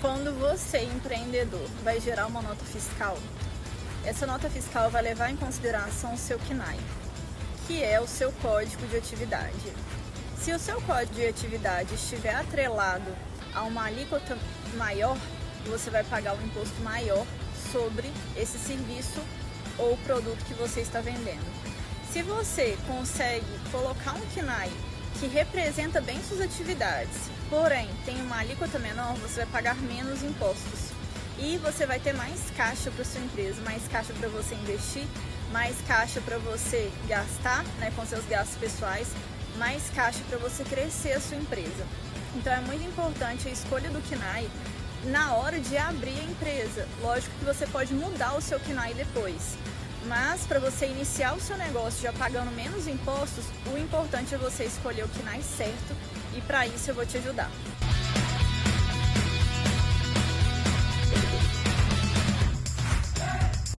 Quando você, empreendedor, vai gerar uma nota fiscal, essa nota fiscal vai levar em consideração o seu KNAI, que é o seu código de atividade. Se o seu código de atividade estiver atrelado a uma alíquota maior, você vai pagar um imposto maior sobre esse serviço ou produto que você está vendendo. Se você consegue colocar um KNAI que representa bem suas atividades, porém tem uma alíquota menor, você vai pagar menos impostos. E você vai ter mais caixa para sua empresa, mais caixa para você investir, mais caixa para você gastar né, com seus gastos pessoais, mais caixa para você crescer a sua empresa. Então é muito importante a escolha do KNAI na hora de abrir a empresa. Lógico que você pode mudar o seu KNAI depois. Mas para você iniciar o seu negócio já pagando menos impostos, o importante é você escolher o KNAI certo e para isso eu vou te ajudar.